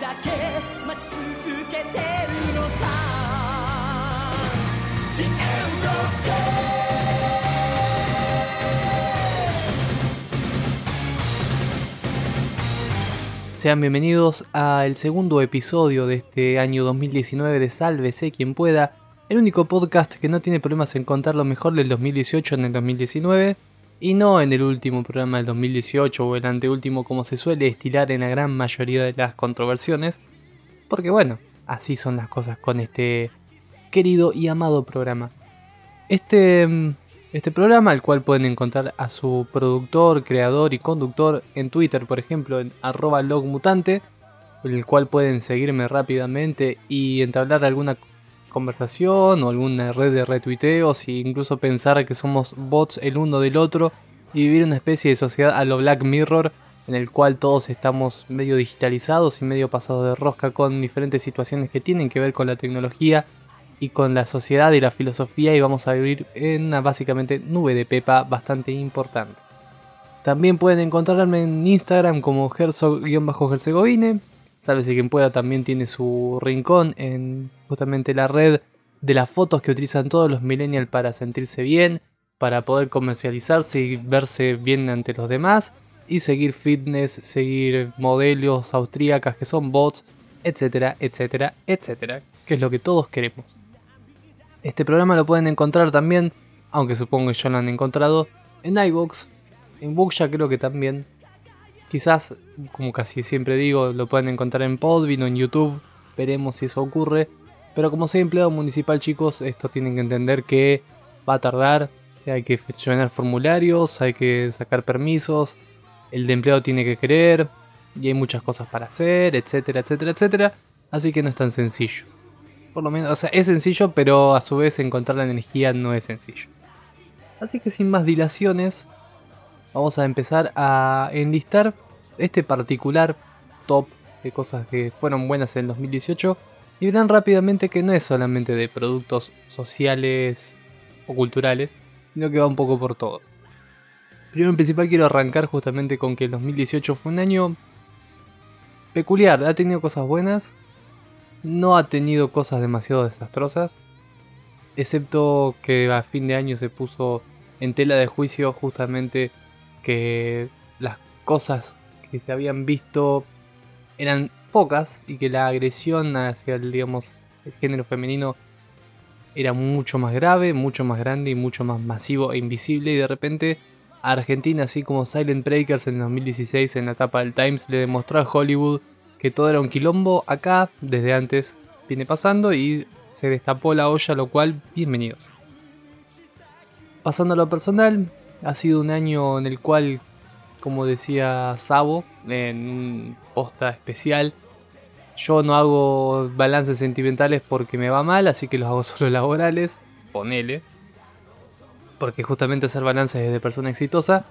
だけ待ち続けてるのさ The end of day Sean bienvenidos al segundo episodio de este año 2019 de Sálvese quien pueda, el único podcast que no tiene problemas en contar lo mejor del 2018 en el 2019 y no en el último programa del 2018 o el anteúltimo como se suele estilar en la gran mayoría de las controversiones, porque bueno, así son las cosas con este querido y amado programa. Este, mm, este programa, al cual pueden encontrar a su productor, creador y conductor en Twitter, por ejemplo, en arroba logmutante, el cual pueden seguirme rápidamente y entablar alguna conversación o alguna red de retuiteos e incluso pensar que somos bots el uno del otro y vivir una especie de sociedad a lo Black Mirror en el cual todos estamos medio digitalizados y medio pasados de rosca con diferentes situaciones que tienen que ver con la tecnología y con la sociedad y la filosofía y vamos a vivir en una básicamente nube de pepa bastante importante. También pueden encontrarme en Instagram como Herzog-Herzegovine. Si quien pueda también tiene su rincón en justamente la red de las fotos que utilizan todos los millennials para sentirse bien, para poder comercializarse y verse bien ante los demás y seguir fitness, seguir modelos austríacas que son bots, etcétera, etcétera, etcétera, que es lo que todos queremos. Este programa lo pueden encontrar también, aunque supongo que ya lo han encontrado, en iBox, en Bookja creo que también. Quizás, como casi siempre digo, lo pueden encontrar en Podbean o en YouTube. Veremos si eso ocurre. Pero como soy empleado municipal, chicos, esto tienen que entender que va a tardar. Hay que llenar formularios, hay que sacar permisos. El de empleado tiene que querer. Y hay muchas cosas para hacer, etcétera, etcétera, etcétera. Así que no es tan sencillo. Por lo menos, o sea, es sencillo, pero a su vez encontrar la energía no es sencillo. Así que sin más dilaciones, vamos a empezar a enlistar este particular top de cosas que fueron buenas en 2018 y verán rápidamente que no es solamente de productos sociales o culturales, sino que va un poco por todo. Primero en principal quiero arrancar justamente con que el 2018 fue un año peculiar, ha tenido cosas buenas no ha tenido cosas demasiado desastrosas, excepto que a fin de año se puso en tela de juicio justamente que las cosas que se habían visto eran pocas y que la agresión hacia el, digamos, el género femenino era mucho más grave, mucho más grande y mucho más masivo e invisible y de repente a Argentina, así como Silent Breakers en 2016 en la etapa del Times, le demostró a Hollywood que todo era un quilombo, acá desde antes viene pasando y se destapó la olla, lo cual, bienvenidos. Pasando a lo personal, ha sido un año en el cual, como decía Sabo, en un posta especial, yo no hago balances sentimentales porque me va mal, así que los hago solo laborales, ponele. Porque justamente hacer balances es de persona exitosa.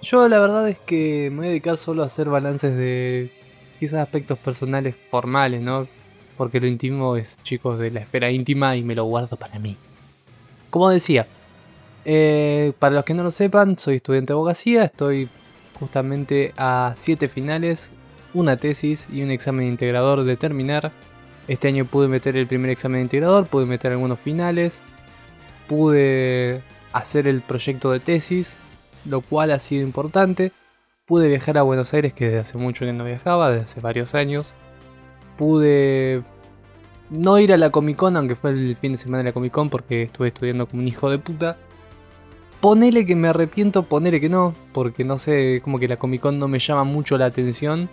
Yo la verdad es que me voy a dedicar solo a hacer balances de quizás aspectos personales formales, ¿no? Porque lo íntimo es, chicos, de la esfera íntima y me lo guardo para mí. Como decía, eh, para los que no lo sepan, soy estudiante de abogacía, estoy justamente a 7 finales, una tesis y un examen integrador de terminar. Este año pude meter el primer examen integrador, pude meter algunos finales, pude hacer el proyecto de tesis, lo cual ha sido importante. Pude viajar a Buenos Aires, que desde hace mucho que no viajaba, desde hace varios años. Pude no ir a la Comic Con, aunque fue el fin de semana de la Comic Con, porque estuve estudiando como un hijo de puta. Ponele que me arrepiento, ponele que no, porque no sé, como que la Comic Con no me llama mucho la atención.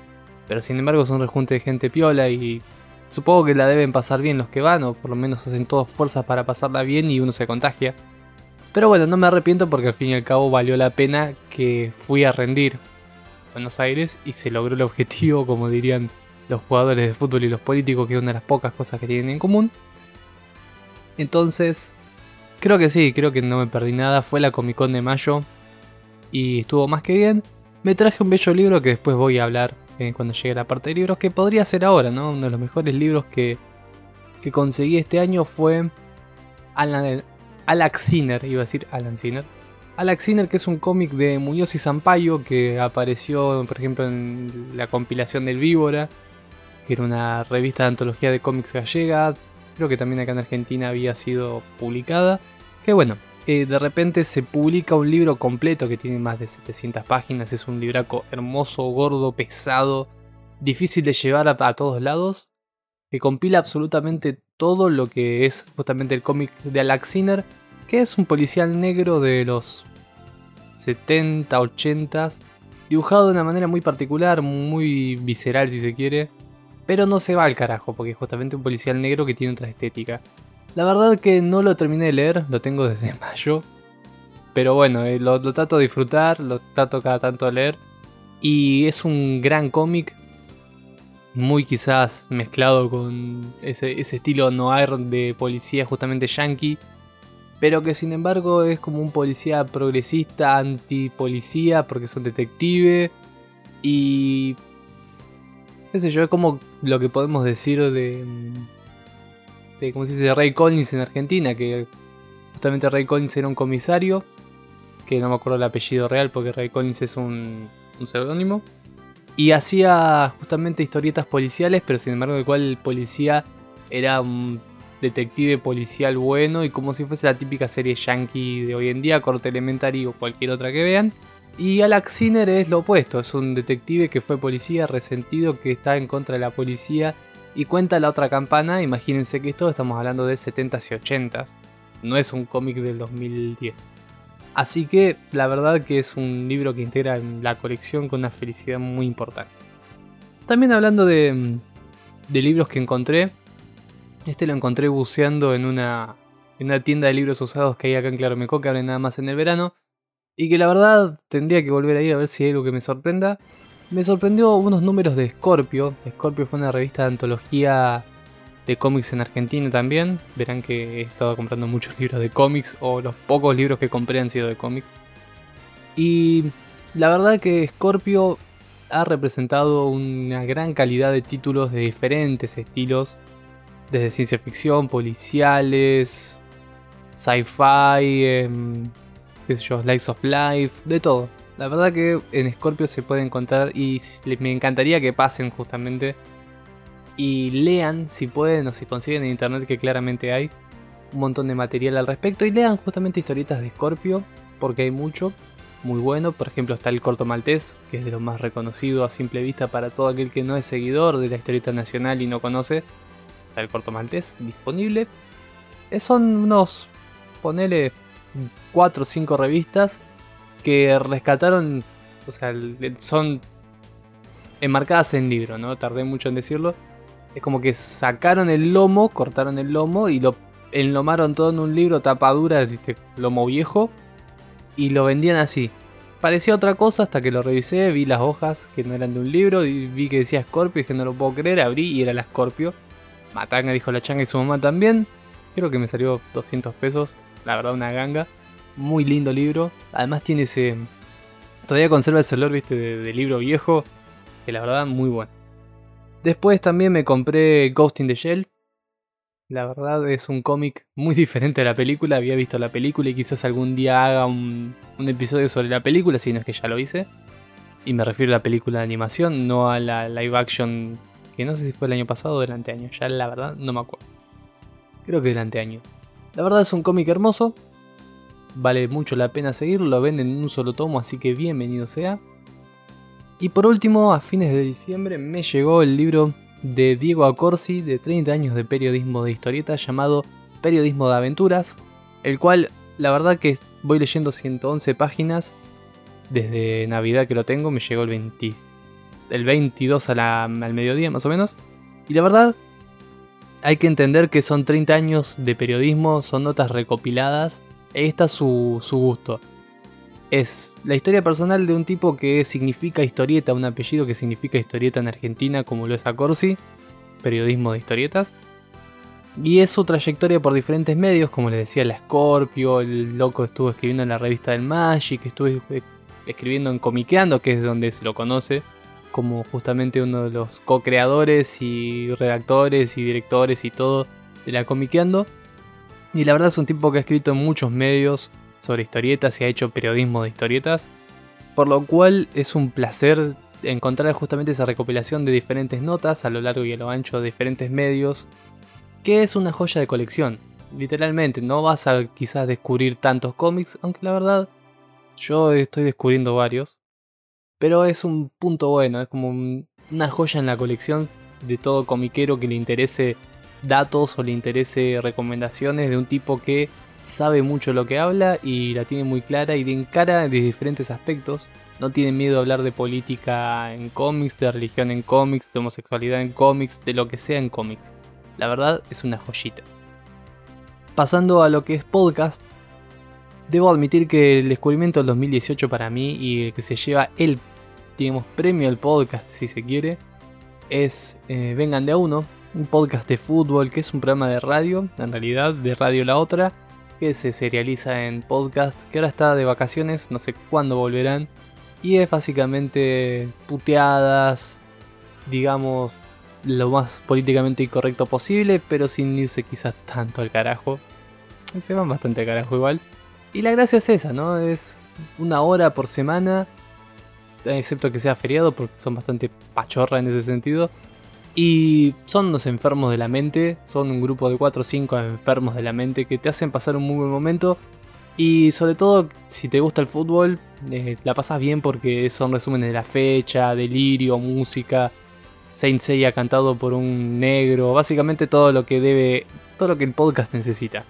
Pero sin embargo es un rejunte de gente piola y supongo que la deben pasar bien los que van, o por lo menos hacen todas fuerzas para pasarla bien y uno se contagia. Pero bueno, no me arrepiento porque al fin y al cabo valió la pena que fui a rendir. Buenos Aires y se logró el objetivo, como dirían los jugadores de fútbol y los políticos, que es una de las pocas cosas que tienen en común. Entonces, creo que sí, creo que no me perdí nada. Fue la Comic Con de mayo y estuvo más que bien. Me traje un bello libro que después voy a hablar eh, cuando llegue la parte de libros, que podría ser ahora, ¿no? Uno de los mejores libros que, que conseguí este año fue Alan, Sinner, iba a decir Alan Sinner Alex Sinner, que es un cómic de Muñoz y Zampayo que apareció, por ejemplo, en la compilación del Víbora. que era una revista de antología de cómics gallega, creo que también acá en Argentina había sido publicada, que bueno, eh, de repente se publica un libro completo que tiene más de 700 páginas, es un libraco hermoso, gordo, pesado, difícil de llevar a, todos lados, que compila absolutamente todo lo que es justamente el cómic de Alex Sinner, que es un policial negro de los 70, 80, dibujado de una manera muy particular, muy visceral si se quiere, pero no se va al carajo, porque es justamente un policial negro que tiene otra estética. La verdad que no lo terminé de leer, lo tengo desde mayo. Pero bueno, eh, lo, trato de disfrutar, lo trato cada tanto de leer. Y es un gran cómic, muy quizás mezclado con ese, ese, estilo noir de policía justamente yankee, pero que sin embargo es como un policía progresista, anti-policía, porque es un detective, y qué sé yo, es como lo que podemos decir de, de ¿cómo se dice?, Ray Collins en Argentina, que justamente Ray Collins era un comisario, que no me acuerdo el apellido real porque Ray Collins es un, un seudónimo, y hacía justamente historietas policiales, pero sin embargo el cual el policía era un detective policial bueno y como si fuese la típica serie yankee de hoy en día, corte elementary o cualquier otra que vean. Y Alex Sinner es lo opuesto, es un detective que fue policía, resentido, que está en contra de la policía y cuenta la otra campana. Imagínense que esto estamos hablando de 70s y 80s, no es un cómic del 2010. Así que la verdad que es un libro que integra en la colección con una felicidad muy importante. También hablando de, libros que encontré, este lo encontré buceando en una, en una tienda de libros usados que hay acá en Claromeco que abren nada más en el verano. Y que la verdad tendría que volver ahí a ver si hay algo que me sorprenda. Me sorprendió unos números de Scorpio. Scorpio fue una revista de antología de cómics en Argentina también. Verán que he estado comprando muchos libros de cómics o los pocos libros que compré han sido de cómics. Y la verdad que Scorpio ha representado una gran calidad de títulos de diferentes estilos. Desde ciencia ficción, policiales, sci-fi, em, qué sé yo, of Life, de todo. La verdad que en Scorpio se puede encontrar y me encantaría que pasen justamente y lean si pueden o si consiguen en internet que claramente hay un montón de material al respecto y lean justamente historietas de Scorpio porque hay mucho muy bueno. Por ejemplo está el corto maltés que es de lo más reconocido a simple vista para todo aquel que no es seguidor de la historieta nacional y no conoce. Está el corto maltés disponible. Eh, son unos, ponele 4 o 5 revistas que rescataron, o sea, son enmarcadas en libro, ¿no? Tardé mucho en decirlo. Es como que sacaron el lomo, cortaron el lomo y lo enlomaron todo en un libro tapadura, ¿viste? lomo viejo, y lo vendían así. Parecía otra cosa hasta que lo revisé, vi las hojas que no eran de un libro, y vi que decía Scorpio, y dije no lo puedo creer, abrí y era la Scorpio. Matanga dijo la changa y su mamá también. Creo que me salió 200 pesos, la verdad una ganga. Muy lindo libro. Además tiene ese... Todavía conserva ese olor, viste, de, libro viejo. Que la verdad, muy bueno. Después también me compré Ghost in the Shell. La verdad es un cómic muy diferente a la película. Había visto la película y quizás algún día haga un, un, episodio sobre la película, si no es que ya lo hice. Y me refiero a la película de animación, no a la live action que no sé si fue el año pasado o del anteaño. Ya la verdad no me acuerdo. Creo que del anteaño. La verdad es un cómic hermoso. Vale mucho la pena seguirlo, lo venden en un solo tomo, así que bienvenido sea. Y por último, a fines de diciembre me llegó el libro de Diego Acorsi de 30 años de periodismo de historieta llamado Periodismo de Aventuras, el cual la verdad que voy leyendo 111 páginas desde Navidad que lo tengo, me llegó el, 20, el 22 al mediodía más o menos. Y la verdad, hay que entender que son 30 años de periodismo, son notas recopiladas Ahí está su, gusto. Es la historia personal de un tipo que significa historieta, un apellido que significa historieta en Argentina, como lo es Acorsi, periodismo de historietas. Y es su trayectoria por diferentes medios, como les decía, la Scorpio, el loco estuvo escribiendo en la revista del Magic, estuvo escribiendo en Comiqueando, que es donde se lo conoce, como justamente uno de los co-creadores y redactores y directores y todo de la Comiqueando. Y la verdad es un tipo que ha escrito en muchos medios sobre historietas y ha hecho periodismo de historietas. Por lo cual es un placer encontrar justamente esa recopilación de diferentes notas a lo largo y a lo ancho de diferentes medios, que es una joya de colección. Literalmente, no vas a quizás descubrir tantos cómics, aunque la verdad yo estoy descubriendo varios. Pero es un punto bueno, es como una joya en la colección de todo comiquero que le interese datos o le interese recomendaciones de un tipo que sabe mucho lo que habla y la tiene muy clara y de encara de diferentes aspectos. No tiene miedo a hablar de política en cómics, de religión en cómics, de homosexualidad en cómics, de lo que sea en cómics. La verdad es una joyita. Pasando a lo que es podcast, debo admitir que el descubrimiento del 2018 para mí y el que se lleva el, digamos, premio al podcast si se quiere, es eh, Vengan de a uno, un podcast de fútbol que es un programa de radio, en realidad de radio la otra, que se serializa en podcast, que ahora está de vacaciones, no sé cuándo volverán, y es básicamente puteadas, digamos, lo más políticamente incorrecto posible, pero sin irse quizás tanto al carajo. Se van bastante al carajo igual. Y la gracia es esa, ¿no? Es una hora por semana, excepto que sea feriado, porque son bastante pachorra en ese sentido. Y son los enfermos de la mente, son un grupo de 4 o 5 enfermos de la mente que te hacen pasar un muy buen momento. Y sobre todo, si te gusta el fútbol, eh, la pasas bien porque son resúmenes de la fecha, delirio, música, Saint Seiya cantado por un negro, básicamente todo lo que debe, todo lo que el podcast necesita.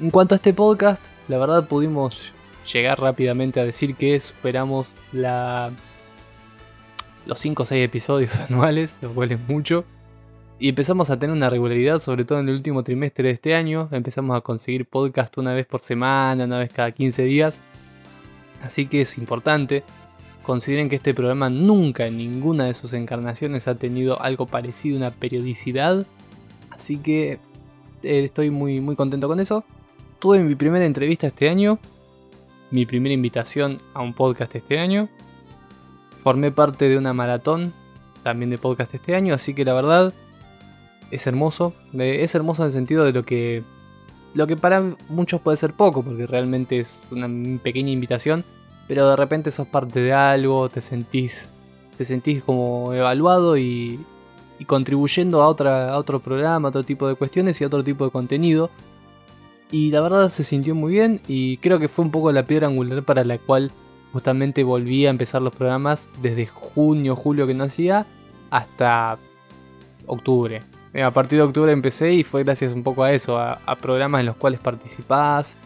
En cuanto a este podcast, la verdad pudimos llegar rápidamente a decir que superamos la los 5 o 6 episodios anuales, lo cual es mucho. Y empezamos a tener una regularidad, sobre todo en el último trimestre de este año. Empezamos a conseguir podcast una vez por semana, una vez cada 15 días. Así que es importante. Consideren que este programa nunca en ninguna de sus encarnaciones ha tenido algo parecido a una periodicidad. Así que eh, estoy muy, muy contento con eso. Tuve mi primera entrevista este año. Mi primera invitación a un podcast este año formé parte de una maratón también de podcast este año, así que la verdad es hermoso. Es hermoso en el sentido de lo que lo que para muchos puede ser poco, porque realmente es una pequeña invitación, pero de repente sos parte de algo, te sentís te sentís como evaluado y, y contribuyendo a, otra, a otro programa, a otro tipo de cuestiones y a otro tipo de contenido. Y la verdad se sintió muy bien y creo que fue un poco la piedra angular para la cual justamente volví a empezar los programas desde junio, julio que no hacía, hasta octubre. Eh, a partir de octubre empecé y fue gracias un poco a eso, a, programas en los cuales participás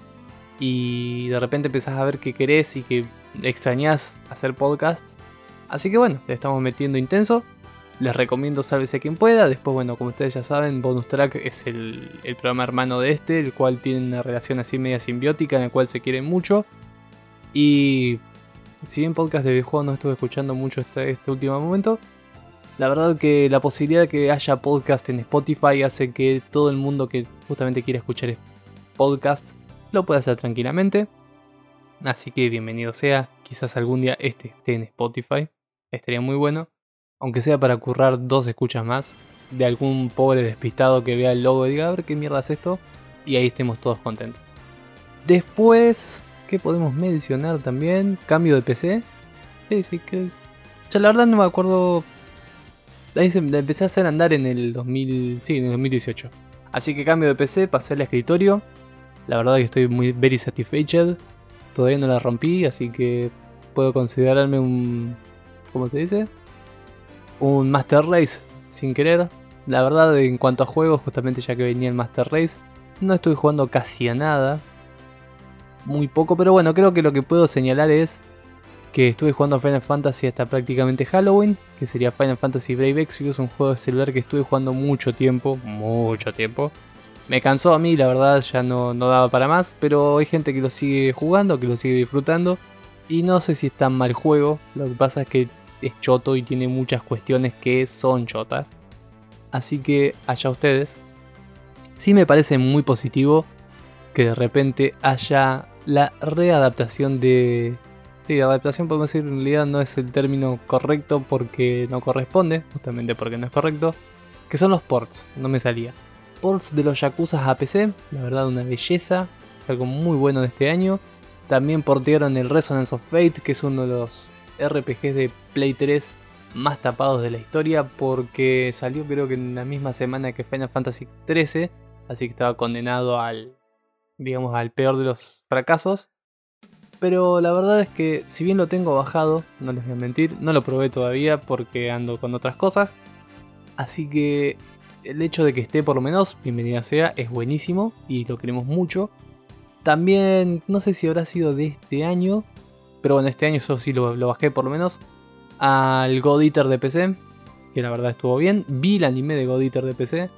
y de repente empezás a ver que querés y que extrañás hacer podcasts. Así que bueno, le estamos metiendo intenso. Les recomiendo Sálvese quien pueda. Después, bueno, como ustedes ya saben, Bonus Track es el, el programa hermano de este, el cual tiene una relación así media simbiótica en el cual se quieren mucho. Y si bien podcast de videojuegos no estuve escuchando mucho este, este último momento, la verdad que la posibilidad de que haya podcast en Spotify hace que todo el mundo que justamente quiera escuchar podcast lo pueda hacer tranquilamente. Así que bienvenido sea, quizás algún día este esté en Spotify, estaría muy bueno, aunque sea para currar dos escuchas más de algún pobre despistado que vea el logo y diga, a ver qué mierda es esto, y ahí estemos todos contentos. Después, ¿Qué podemos mencionar también? Cambio de PC. Sí, sí, que. Ya la verdad no me acuerdo. Se, empecé a hacer andar en el 2000. Sí, en el 2018. Así que cambio de PC, pasé al escritorio. La verdad que estoy muy very satisfied. Todavía no la rompí, así que puedo considerarme un. ¿Cómo se dice? Un Master Race sin querer. La verdad, en cuanto a juegos, justamente ya que venía el Master Race, no estoy jugando casi a nada muy poco, pero bueno, creo que lo que puedo señalar es que estuve jugando Final Fantasy hasta prácticamente Halloween, que sería Final Fantasy Brave Exvius, un juego de celular que estuve jugando mucho tiempo, mucho tiempo. Me cansó a mí, la verdad, ya no, no daba para más, pero hay gente que lo sigue jugando, que lo sigue disfrutando, y no sé si es tan mal juego, lo que pasa es que es choto y tiene muchas cuestiones que son chotas. Así que allá ustedes. Sí me parece muy positivo que de repente haya la readaptación de... Sí, adaptación podemos decir en realidad no es el término correcto porque no corresponde, justamente porque no es correcto, que son los ports, no me salía. Ports de los Yakuza a PC, la verdad una belleza, algo muy bueno de este año. También portearon el Resonance of Fate, que es uno de los RPGs de Play 3 más tapados de la historia porque salió creo que en la misma semana que Final Fantasy XIII, así que estaba condenado al, digamos, al peor de los fracasos. Pero la verdad es que si bien lo tengo bajado, no les voy a mentir, no lo probé todavía porque ando con otras cosas. Así que el hecho de que esté por lo menos, bienvenida sea, es buenísimo y lo queremos mucho. También, no sé si habrá sido de este año, pero bueno, este año eso sí lo, lo bajé por lo menos al God Eater de PC, que la verdad estuvo bien. Vi el anime de God Eater de PC,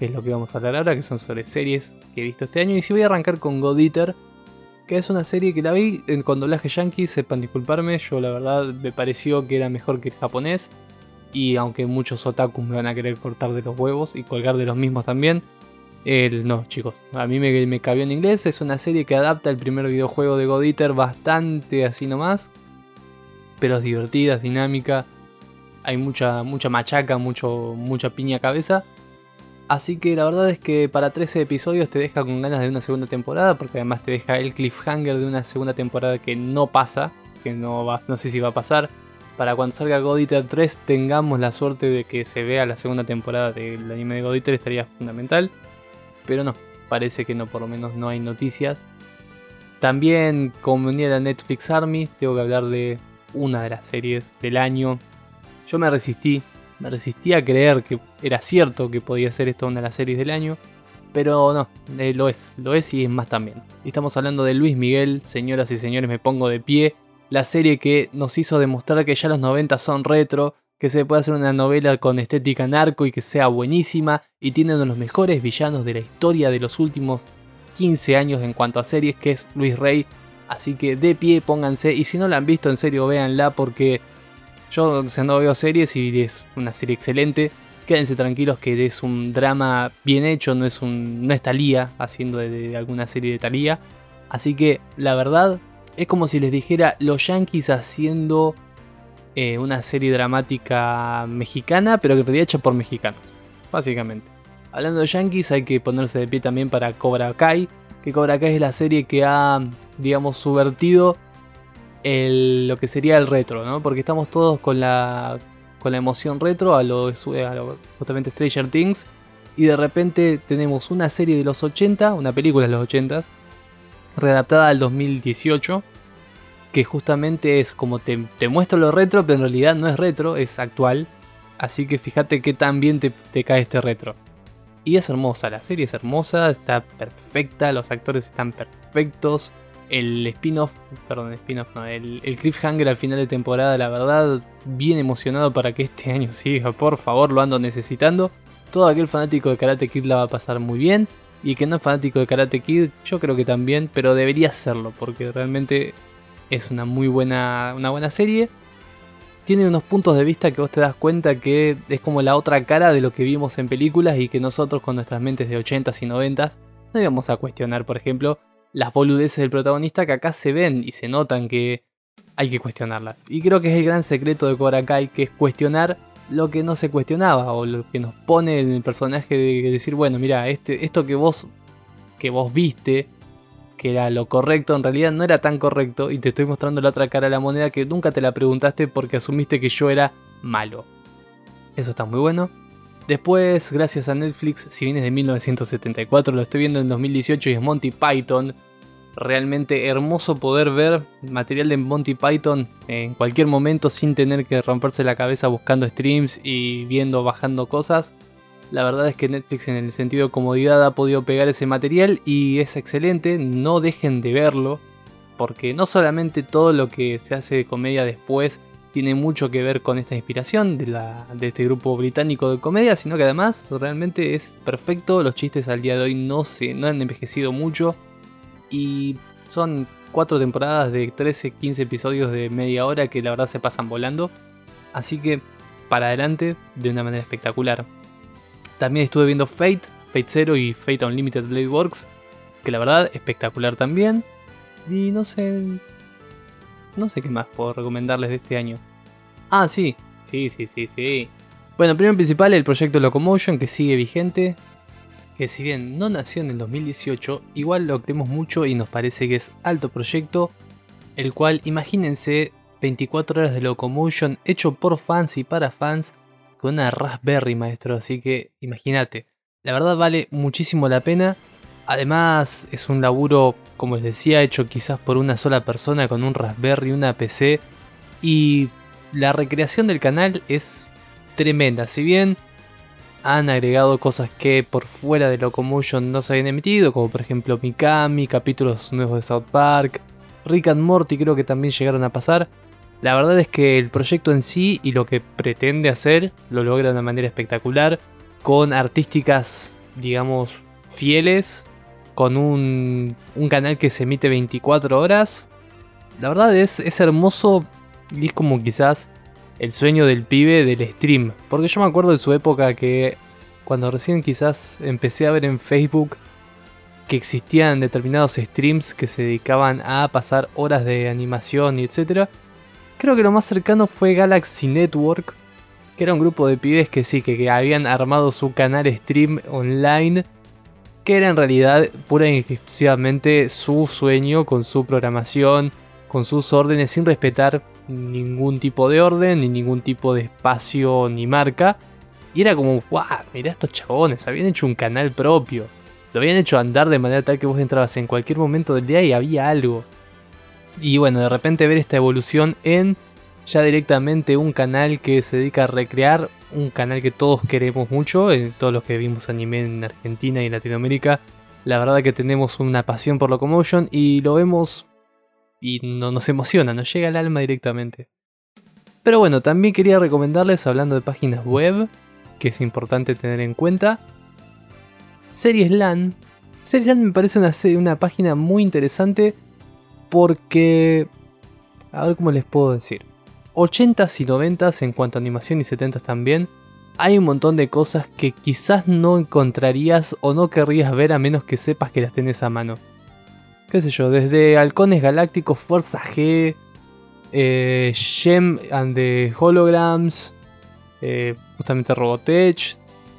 que es lo que vamos a hablar ahora, que son sobre series que he visto este año. Y si voy a arrancar con God Eater, que es una serie que la vi con doblaje yankee, sepan disculparme, yo la verdad me pareció que era mejor que el japonés. Y aunque muchos otakus me van a querer cortar de los huevos y colgar de los mismos también, el, no, chicos, a mí me, me cabió en inglés. Es una serie que adapta el primer videojuego de God Eater bastante así nomás pero es divertida, es dinámica. Hay mucha, mucha machaca, mucho, mucha piña cabeza. Así que la verdad es que para 13 episodios te deja con ganas de una segunda temporada, porque además te deja el cliffhanger de una segunda temporada que no pasa, que no, va, no sé si va a pasar. Para cuando salga God Eater 3 tengamos la suerte de que se vea la segunda temporada del anime de God estaría fundamental. Pero no, parece que no, por lo menos no hay noticias. También como venía la Netflix Army, tengo que hablar de una de las series del año. Yo me resistí, me resistí a creer que era cierto que podía ser esto una de las series del año, pero no, eh, lo es, lo es y es más también. Estamos hablando de Luis Miguel, señoras y señores, me pongo de pie, la serie que nos hizo demostrar que ya los 90 son retro, que se puede hacer una novela con estética narco y que sea buenísima y tiene uno de los mejores villanos de la historia de los últimos 15 años en cuanto a series, que es Luis Rey, Así que de pie pónganse. Y si no la han visto, en serio, véanla porque yo no veo series y es una serie excelente. Quédense tranquilos que es un drama bien hecho, no es, un, no es Talía haciendo de, alguna serie de Talía. Así que la verdad es como si les dijera los Yankees haciendo eh, una serie dramática mexicana, pero que realidad hecha por mexicanos, básicamente. Hablando de Yankees, hay que ponerse de pie también para Cobra Kai, que Cobra Kai es la serie que ha digamos, subvertido lo que sería el retro, ¿no? Porque estamos todos con la, con la emoción retro a lo, a justamente Stranger Things. Y de repente tenemos una serie de los 80, una película de los 80, readaptada al 2018, que justamente es como te, muestro lo retro, pero en realidad no es retro, es actual. Así que fíjate que tan bien te cae este retro. Y es hermosa, la serie es hermosa, está perfecta, los actores están perfectos el spin-off, perdón, spin-off no, el, cliffhanger al final de temporada, la verdad, bien emocionado para que este año siga, por favor, lo ando necesitando. Todo aquel fanático de Karate Kid la va a pasar muy bien. Y que no es fanático de Karate Kid, yo creo que también, pero debería serlo, porque realmente es una muy buena, una buena serie. Tiene unos puntos de vista que vos te das cuenta que es como la otra cara de lo que vimos en películas y que nosotros con nuestras mentes de 80s y 90s no íbamos a cuestionar, por ejemplo, las boludeces del protagonista que acá se ven y se notan que hay que cuestionarlas. Y creo que es el gran secreto de Cobra que es cuestionar lo que no se cuestionaba o lo que nos pone en el personaje de decir, bueno, mira, este, esto que vos, que vos viste, que era lo correcto, en realidad no era tan correcto y te estoy mostrando la otra cara de la moneda que nunca te la preguntaste porque asumiste que yo era malo. Eso está muy bueno. Después, gracias a Netflix, si vienes de 1974, lo estoy viendo en 2018 y es Monty Python. Realmente hermoso poder ver material de Monty Python en cualquier momento sin tener que romperse la cabeza buscando streams y viendo, bajando cosas. La verdad es que Netflix en el sentido de comodidad ha podido pegar ese material y es excelente, no dejen de verlo, porque no solamente todo lo que se hace de comedia después tiene mucho que ver con esta inspiración de, la, de, este grupo británico de comedia, sino que además realmente es perfecto. Los chistes al día de hoy no, se, no han envejecido mucho y son cuatro temporadas de 13-15 episodios de media hora que la verdad se pasan volando. Así que para adelante de una manera espectacular. También estuve viendo Fate, Fate Zero y Fate Unlimited Blade Works, que la verdad espectacular también. Y no sé, no sé qué más puedo recomendarles de este año. Ah, sí. Sí, sí, sí, sí. Bueno, primero principal, el proyecto Locomotion que sigue vigente. Que si bien no nació en el 2018, igual lo creemos mucho y nos parece que es alto proyecto. El cual, imagínense, 24 horas de Locomotion hecho por fans y para fans con una Raspberry, maestro. Así que imagínate, la verdad vale muchísimo la pena. Además es un laburo, como les decía, hecho quizás por una sola persona con un Raspberry, una PC. Y la recreación del canal es tremenda. Si bien han agregado cosas que por fuera de Locomotion no se habían emitido, como por ejemplo Mikami, capítulos nuevos de South Park, Rick and Morty creo que también llegaron a pasar. La verdad es que el proyecto en sí y lo que pretende hacer lo logra de una manera espectacular, con artísticas, digamos, fieles, con un, canal que se emite 24 horas. La verdad es, es hermoso y es como quizás el sueño del pibe del stream. Porque yo me acuerdo de su época que cuando recién quizás empecé a ver en Facebook que existían determinados streams que se dedicaban a pasar horas de animación y etc. Creo que lo más cercano fue Galaxy Network, que era un grupo de pibes que sí, que, habían armado su canal stream online, que era en realidad pura y exclusivamente su sueño con su programación, con sus órdenes, sin respetar ningún tipo de orden, ni ningún tipo de espacio ni marca. Y era como, wow, mirá estos chabones, habían hecho un canal propio. Lo habían hecho andar de manera tal que vos entrabas en cualquier momento del día y había algo. Y bueno, de repente ver esta evolución en ya directamente un canal que se dedica a recrear, un canal que todos queremos mucho, eh, todos los que vimos anime en Argentina y Latinoamérica, la verdad que tenemos una pasión por Locomotion y lo vemos y no, nos emociona, nos llega al alma directamente. Pero bueno, también quería recomendarles, hablando de páginas web, que es importante tener en cuenta, Series LAN. Series LAN me parece una, una página muy interesante porque... A ver cómo les puedo decir. 80s y 90s en cuanto a animación y 70s también. Hay un montón de cosas que quizás no encontrarías o no querrías ver a menos que sepas que las tenés a mano. Qué sé yo, desde Halcones Galácticos, Fuerza G, eh, Gem and the Holograms, eh, justamente Robotech,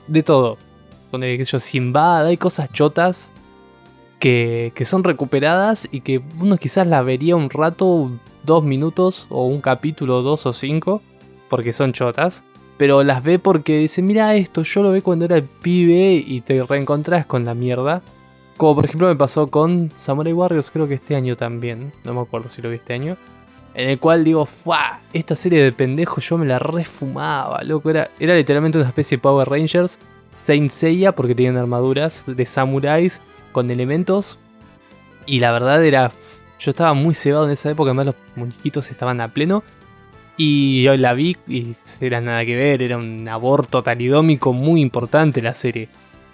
de todo con el que yo Simbad, hay cosas chotas que, que, son recuperadas y que uno quizás la vería un rato, dos minutos o un capítulo, dos o cinco, porque son chotas. Pero las ve porque dice, mira esto, yo lo ve cuando era el pibe y te reencontrás con la mierda. Como por ejemplo me pasó con Samurai Warriors, creo que este año también, no me acuerdo si lo vi este año. En el cual digo, ¡fua! Esta serie de pendejos yo me la refumaba, loco. Era, era literalmente una especie de Power Rangers Saint Seiya porque tenían armaduras de samuráis con elementos. Y la verdad era. Yo estaba muy cebado en esa época, además los muñequitos estaban a pleno. Y hoy la vi y era nada que ver, era un aborto talidómico muy importante la serie.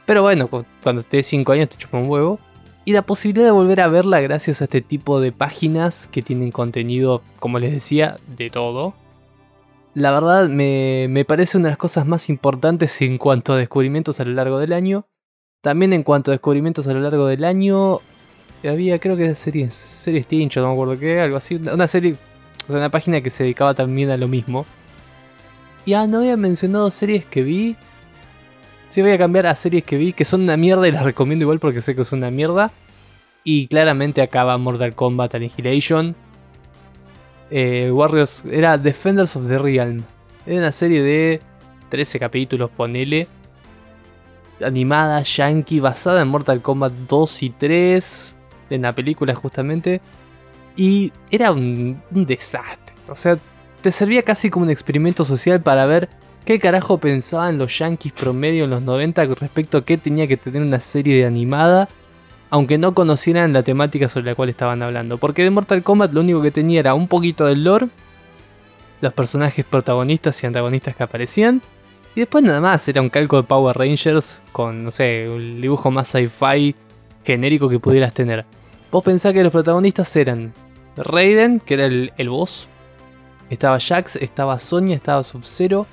Pero bueno, cuando esté 5 años te chupa un huevo. Y la posibilidad de volver a verla gracias a este tipo de páginas que tienen contenido, como les decía, de todo la verdad me, parece una de las cosas más importantes en cuanto a descubrimientos a lo largo del año. También en cuanto a descubrimientos a lo largo del año, había creo que series, series Tincho, no me acuerdo qué, algo así. Una serie, o sea, una página que se dedicaba también a lo mismo. Y ah, no había mencionado series que vi. Sí, voy a cambiar a series que vi, que son una mierda y las recomiendo igual porque sé que son una mierda. Y claramente acaba Mortal Kombat Annihilation eh, Warriors era Defenders of the Realm. Era una serie de 13 capítulos, ponele. Animada, yankee, basada en Mortal Kombat 2 y 3. En la película justamente. Y era un, un desastre. O sea, te servía casi como un experimento social para ver qué carajo pensaban los yankees promedio en los 90 respecto a qué tenía que tener una serie de animada aunque no conocieran la temática sobre la cual estaban hablando. Porque de Mortal Kombat lo único que tenía era un poquito del lore, los personajes protagonistas y antagonistas que aparecían, y después nada más, era un calco de Power Rangers con, no sé, el dibujo más sci-fi genérico que pudieras tener. Vos pensás que los protagonistas eran Raiden, que era el, el boss, estaba Jax, estaba Sonya, estaba Sub-Zero,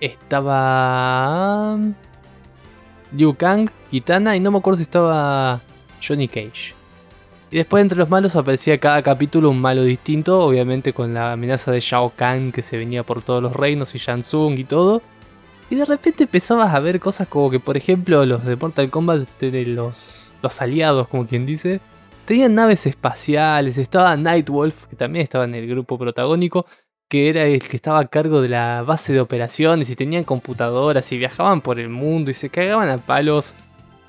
estaba... Liu Kang, Kitana y no me acuerdo si estaba Johnny Cage. Y después entre los malos aparecía cada capítulo un malo distinto, obviamente con la amenaza de Shao Kahn que se venía por todos los reinos y Shansung y todo. Y de repente empezabas a ver cosas como que, por ejemplo, los de Mortal Kombat, de los, los aliados, como quien dice, tenían naves espaciales, estaba Nightwolf, que también estaba en el grupo protagónico, que era el que estaba a cargo de la base de operaciones y tenían computadoras y viajaban por el mundo y se cagaban a palos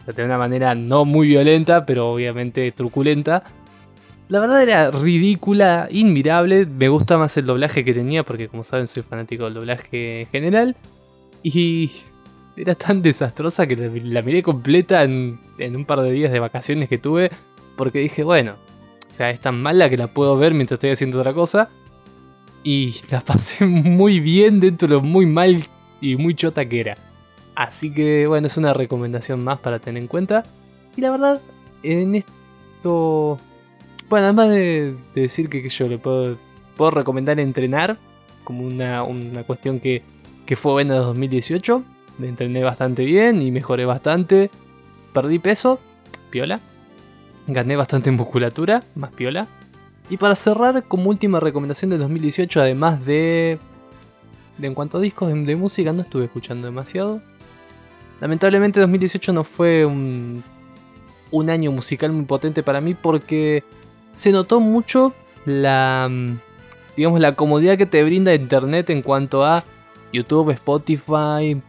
de una manera no muy violenta, pero obviamente truculenta. La verdad era ridícula, inmirable. Me gusta más el doblaje que tenía porque como saben soy fanático del doblaje en general. Y era tan desastrosa que la miré completa en, un par de días de vacaciones que tuve. Porque dije, bueno, o sea, es tan mala que la puedo ver mientras estoy haciendo otra cosa. Y la pasé muy bien dentro de lo muy mal y muy chota que era. Así que bueno, es una recomendación más para tener en cuenta. Y la verdad, en esto... Bueno, además de, decir que, yo le puedo, puedo recomendar entrenar, como una, una cuestión que, que fue buena en 2018. Me entrené bastante bien y mejoré bastante. Perdí peso, piola. Gané bastante musculatura, más piola. Y para cerrar, como última recomendación de 2018, además de... de en cuanto a discos de música, no estuve escuchando demasiado. Lamentablemente 2018 no fue un, un año musical muy potente para mí porque se notó mucho la, digamos, la comodidad que te brinda Internet en cuanto a YouTube, Spotify,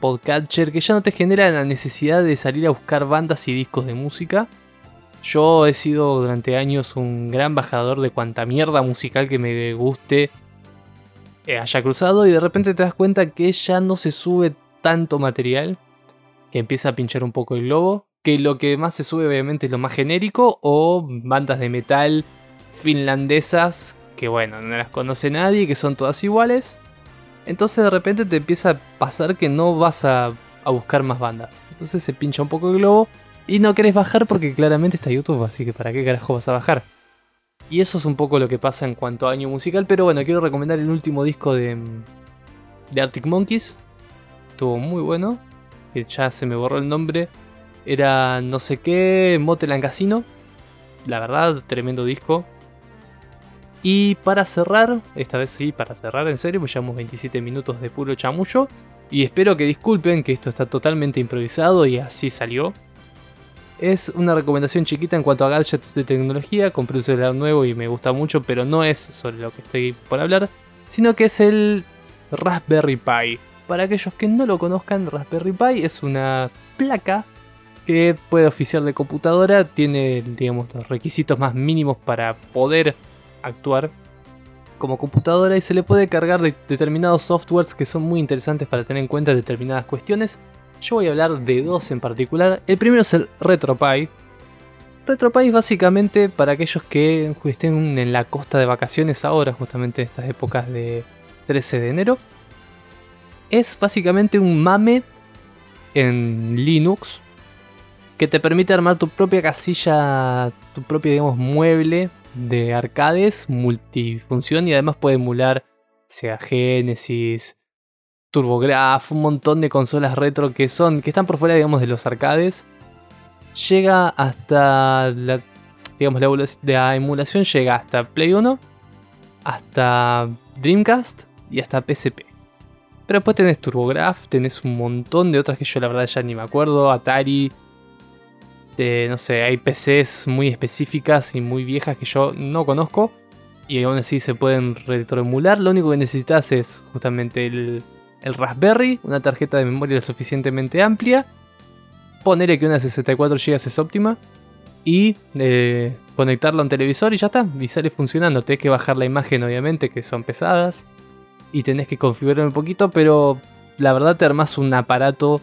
Podcatcher, que ya no te genera la necesidad de salir a buscar bandas y discos de música. Yo he sido durante años un gran bajador de cuanta mierda musical que me guste eh, haya cruzado y de repente te das cuenta que ya no se sube tanto material que empieza a pinchar un poco el globo. Que lo que más se sube obviamente es lo más genérico o bandas de metal finlandesas que bueno, no las conoce nadie, que son todas iguales. Entonces de repente te empieza a pasar que no vas a, buscar más bandas. Entonces se pincha un poco el globo y no querés bajar porque claramente está YouTube, así que para qué carajo vas a bajar. Y eso es un poco lo que pasa en cuanto a año musical, pero bueno, quiero recomendar el último disco de, Arctic Monkeys. Estuvo muy bueno ya se me borró el nombre, era no sé qué, Moteland Casino. La verdad, tremendo disco. Y para cerrar, esta vez sí, para cerrar en serio, pues llevamos 27 minutos de puro chamullo. Y espero que disculpen que esto está totalmente improvisado y así salió. Es una recomendación chiquita en cuanto a gadgets de tecnología. Compré un celular nuevo y me gusta mucho, pero no es sobre lo que estoy por hablar, sino que es el Raspberry Pi. Para aquellos que no lo conozcan, Raspberry Pi es una placa que puede oficiar de computadora, tiene digamos, los requisitos más mínimos para poder actuar como computadora y se le puede cargar de determinados softwares que son muy interesantes para tener en cuenta determinadas cuestiones. Yo voy a hablar de dos en particular. El primero es el RetroPie. RetroPie es básicamente para aquellos que estén en la costa de vacaciones ahora, justamente en estas épocas de 13 de enero es básicamente un mame en Linux que te permite armar tu propia casilla, tu propio, digamos, mueble de arcades multifunción y además puede emular sea Genesis, TurboGrafx, un montón de consolas retro que son que están por fuera, digamos, de los arcades. Llega hasta la digamos la emulación llega hasta Play 1, hasta Dreamcast y hasta PSP. Pero después tenés TurboGrafx, tenés un montón de otras que yo la verdad ya ni me acuerdo. Atari. No sé, hay PCs muy específicas y muy viejas que yo no conozco. Y aún así se pueden retroemular. Lo único que necesitas es justamente el, Raspberry, una tarjeta de memoria lo suficientemente amplia. Ponerle que una 64 GB es óptima. Y eh, conectarlo a un televisor y ya está. Y sale funcionando. Tenés que bajar la imagen, obviamente, que son pesadas y tenés que configurar un poquito, pero la verdad te armas un aparato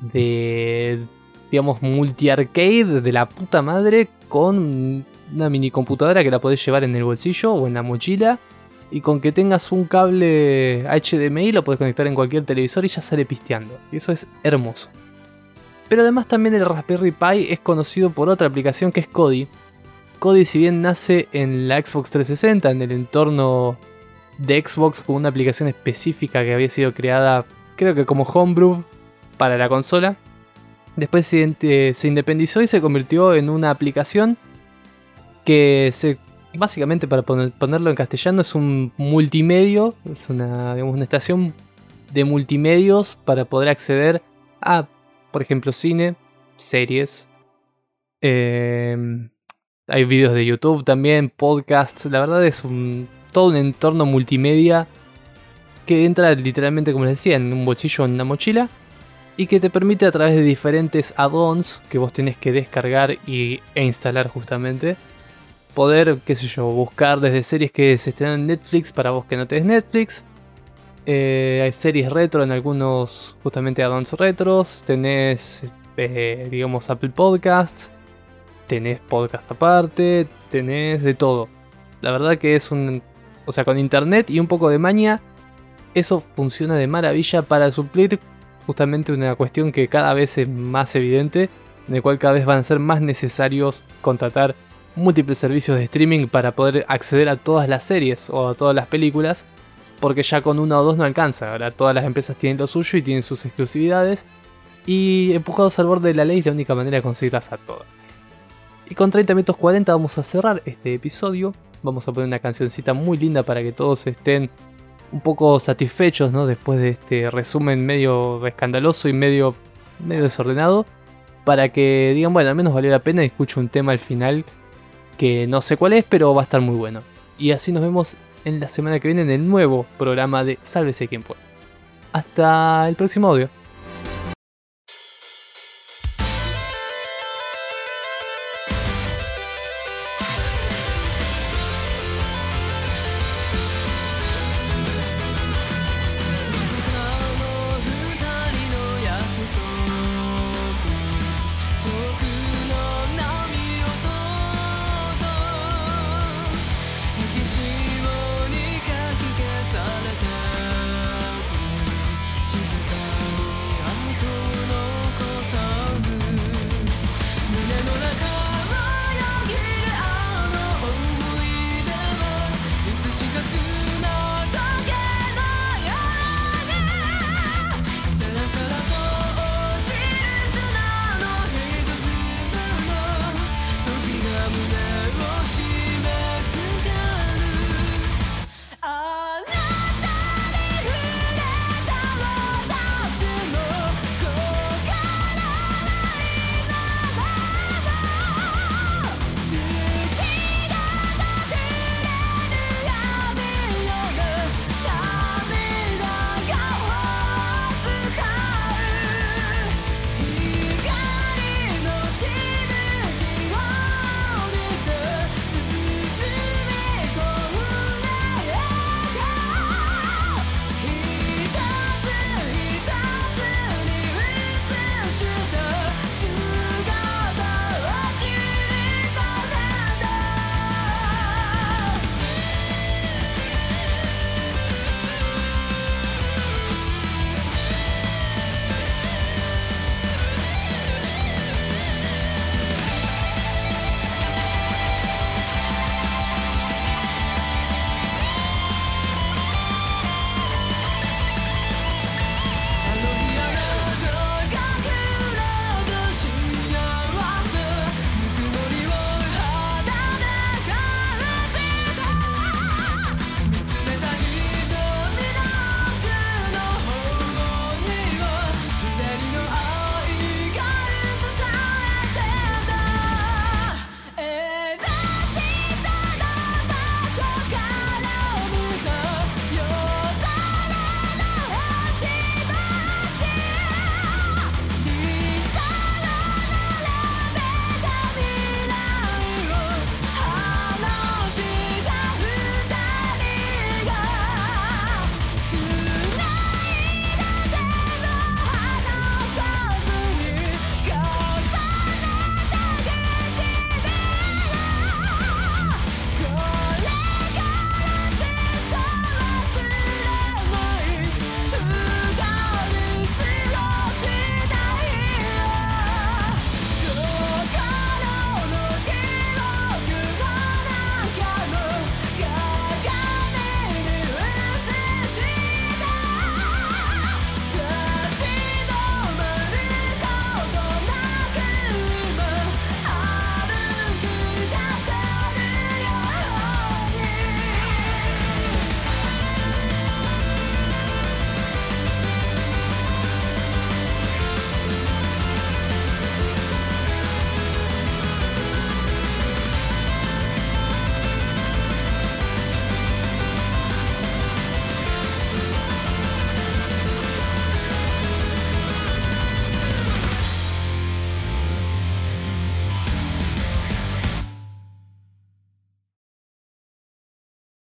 de, digamos, multi-arcade de la puta madre con una mini computadora que la podés llevar en el bolsillo o en la mochila. Y con que tengas un cable HDMI lo podés conectar en cualquier televisor y ya sale pisteando. Y eso es hermoso. Pero además también el Raspberry Pi es conocido por otra aplicación que es Kodi. Kodi si bien nace en la Xbox 360, en el entorno de Xbox con una aplicación específica que había sido creada, creo que como homebrew para la consola. Después se, independizó y se convirtió en una aplicación que se, básicamente para ponerlo en castellano es un multimedio, es una, una estación de multimedios para poder acceder a, por ejemplo, cine, series, em, Hay videos de YouTube también, podcasts. La verdad es un, todo un entorno multimedia que entra literalmente, como les decía, en un bolsillo en una mochila. Y que te permite a través de diferentes add-ons que vos tenés que descargar y, e instalar justamente. Poder, qué sé yo, buscar desde series que se estrenan en Netflix para vos que no tenés Netflix. Eh, hay series retro en algunos, justamente add-ons retros. Tenés, eh, digamos, Apple Podcasts. Tenés podcast aparte. Tenés de todo. La verdad que es un... O sea, con internet y un poco de maña eso funciona de maravilla para suplir justamente una cuestión que cada vez es más evidente, en el cual cada vez van a ser más necesarios contratar múltiples servicios de streaming para poder acceder a todas las series o a todas las películas, porque ya con una o dos no alcanza, ahora todas las empresas tienen lo suyo y tienen sus exclusividades, y empujados al borde de la ley es la única manera de conseguirlas a todas. Y con 30 minutos 40 vamos a cerrar este episodio, vamos a poner una cancioncita muy linda para que todos estén un poco satisfechos, ¿no? Después de este resumen medio escandaloso y medio, medio desordenado. Para que digan, bueno, al menos valió la pena y escucho un tema al final que no sé cuál es, pero va a estar muy bueno. Y así nos vemos en la semana que viene en el nuevo programa de Sálvese quien pueda. Hasta el próximo audio.